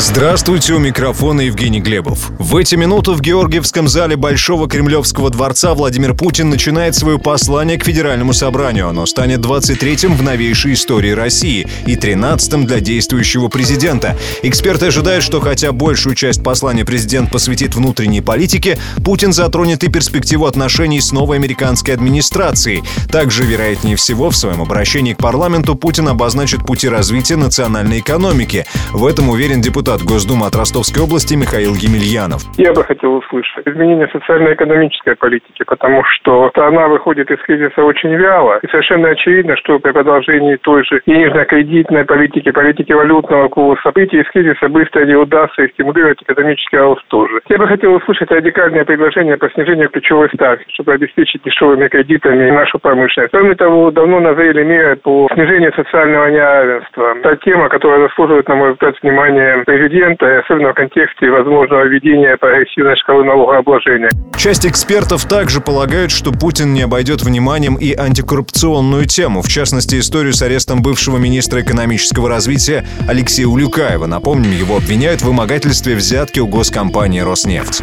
Здравствуйте, у микрофона Евгений Глебов. В эти минуты в Георгиевском зале Большого Кремлевского дворца Владимир Путин начинает свое послание к Федеральному собранию. Оно станет 23-м в новейшей истории России и 13-м для действующего президента. Эксперты ожидают, что хотя большую часть послания президент посвятит внутренней политике, Путин затронет и перспективу отношений с новой американской администрацией. Также, вероятнее всего, в своем обращении к парламенту Путин обозначит пути развития национальной экономики. В этом уверен депутат депутат Госдумы от Ростовской области Михаил Емельянов. Я бы хотел услышать изменение социально-экономической политики, потому что страна выходит из кризиса очень вяло. И совершенно очевидно, что при продолжении той же денежно-кредитной политики, политики валютного курса, выйти из кризиса быстро не удастся и стимулировать экономический рост тоже. Я бы хотел услышать радикальное предложение по снижению ключевой ставки, чтобы обеспечить дешевыми кредитами нашу промышленность. Кроме того, давно назрели меры по снижению социального неравенства. Та тема, которая заслуживает, на мой взгляд, внимания президента, особенно в контексте возможного введения прогрессивной шкалы налогообложения. Часть экспертов также полагают, что Путин не обойдет вниманием и антикоррупционную тему, в частности, историю с арестом бывшего министра экономического развития Алексея Улюкаева. Напомним, его обвиняют в вымогательстве взятки у госкомпании «Роснефть».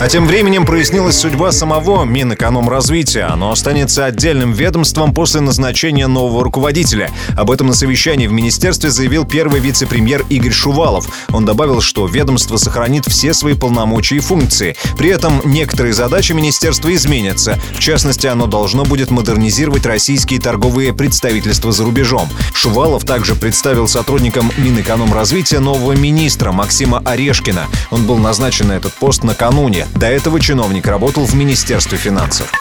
А тем временем прояснилась судьба самого Минэкономразвития. Оно останется отдельным ведомством после назначения нового руководителя. Об этом на совещании в министерстве заявил первый вице-премьер Игорь Шувалов. Он добавил, что ведомство сохранит все свои полномочия и функции. При этом некоторые задачи министерства изменятся. В частности, оно должно будет модернизировать российские торговые представительства за рубежом. Шувалов также представил сотрудникам Минэкономразвития нового министра Максима Орешкина. Он был назначен на этот пост накануне. До этого чиновник работал в Министерстве финансов.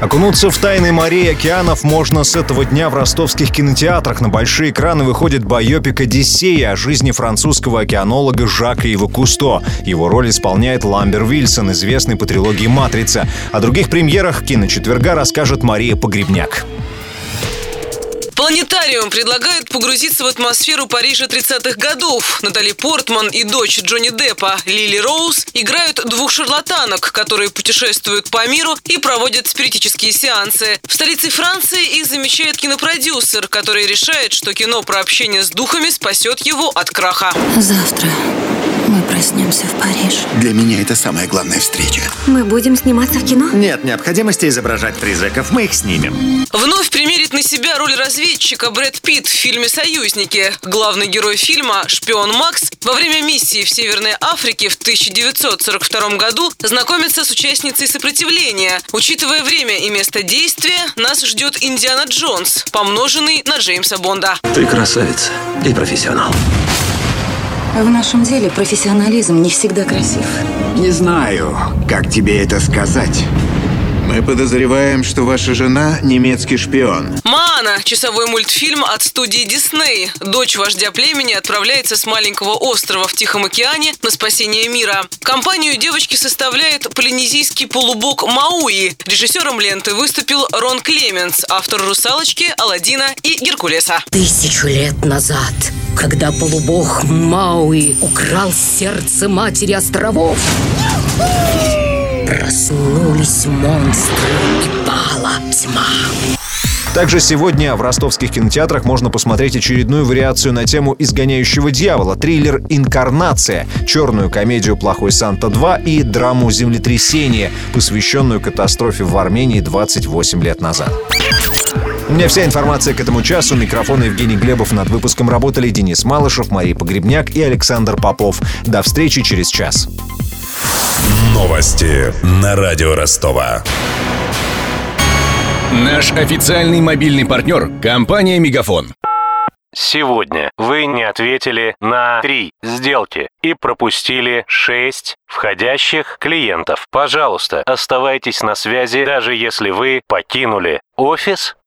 Окунуться в тайны морей и океанов можно с этого дня в ростовских кинотеатрах. На большие экраны выходит байопик «Одиссея» о жизни французского океанолога Жака Ива Кусто. Его роль исполняет Ламбер Вильсон, известный по трилогии «Матрица». О других премьерах киночетверга расскажет Мария Погребняк. Планетариум предлагает погрузиться в атмосферу Парижа 30-х годов. Натали Портман и дочь Джонни Деппа Лили Роуз играют двух шарлатанок, которые путешествуют по миру и проводят спиритические сеансы. В столице Франции их замечает кинопродюсер, который решает, что кино про общение с духами спасет его от краха. Завтра мы проснемся в Париже. Для меня это самая главная встреча. Мы будем сниматься в кино? Нет необходимости изображать призраков, мы их снимем. Вновь примерит на себя роль разведчика Брэд Питт в фильме «Союзники». Главный герой фильма, шпион Макс, во время миссии в Северной Африке в 1942 году знакомится с участницей сопротивления. Учитывая время и место действия, нас ждет Индиана Джонс, помноженный на Джеймса Бонда. Ты красавица и профессионал. В нашем деле профессионализм не всегда красив. Не знаю, как тебе это сказать. Мы подозреваем, что ваша жена немецкий шпион. «Мана» – часовой мультфильм от студии Дисней. Дочь вождя племени отправляется с маленького острова в Тихом океане на спасение мира. Компанию девочки составляет полинезийский полубог Мауи. Режиссером ленты выступил Рон Клеменс, автор «Русалочки», «Аладдина» и «Геркулеса». Тысячу лет назад, когда полубог Мауи украл сердце матери островов, проснулись монстры и пала тьма. Также сегодня в ростовских кинотеатрах можно посмотреть очередную вариацию на тему «Изгоняющего дьявола», триллер «Инкарнация», черную комедию «Плохой Санта 2» и драму «Землетрясение», посвященную катастрофе в Армении 28 лет назад. У меня вся информация к этому часу. Микрофон Евгений Глебов. Над выпуском работали Денис Малышев, Мария Погребняк и Александр Попов. До встречи через час. Новости на радио Ростова. Наш официальный мобильный партнер – компания «Мегафон». Сегодня вы не ответили на три сделки и пропустили шесть входящих клиентов. Пожалуйста, оставайтесь на связи, даже если вы покинули офис